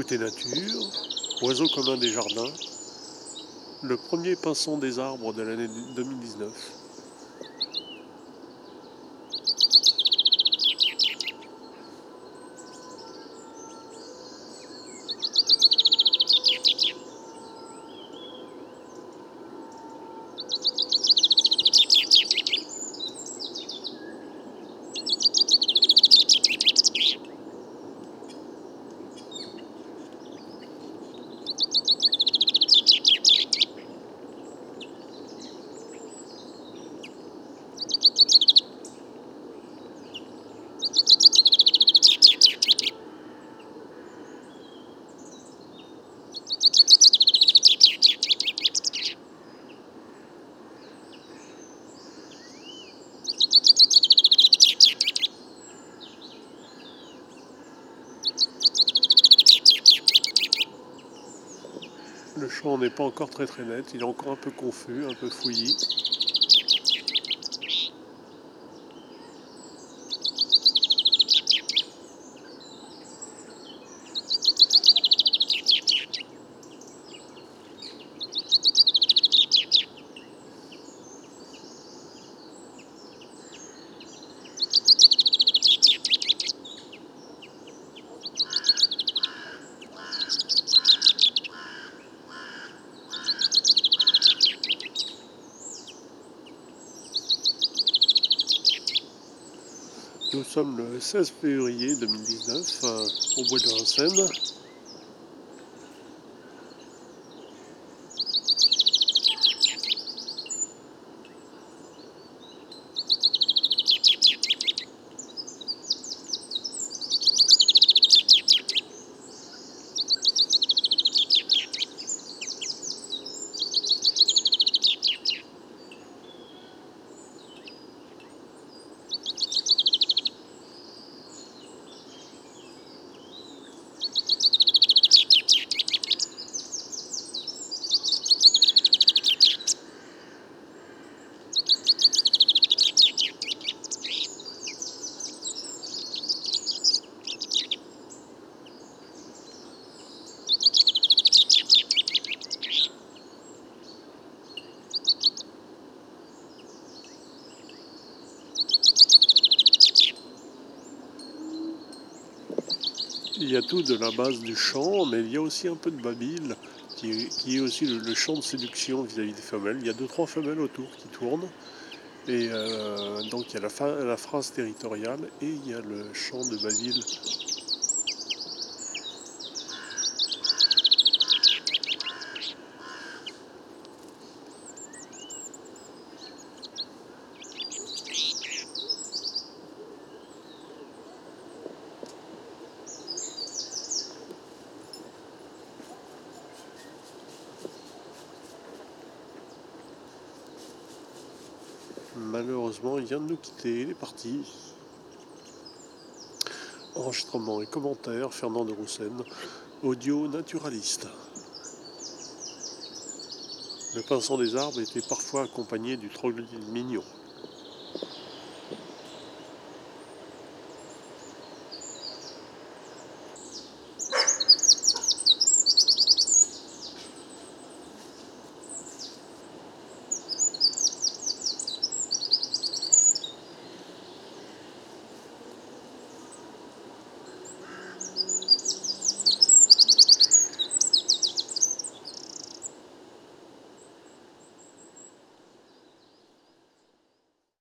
écoutez Nature, Oiseau commun des jardins, le premier pinson des arbres de l'année 2019. Le champ n'est pas encore très très net, il est encore un peu confus, un peu fouillis. Nous sommes le 16 février 2019 euh, au bois de Vincennes. Il y a tout de la base du chant, mais il y a aussi un peu de babyle, qui est, aussi le, chant de séduction vis-à-vis des femelles. Il y a deux, trois femelles autour qui tournent. Et euh, donc il y a la, phrase territoriale et il y a le chant de babyle Malheureusement, il vient de nous quitter, il est parti. Enregistrement et commentaires, Fernand de Roussen, audio naturaliste. Le pinson des arbres était parfois accompagné du troglodyte mignon.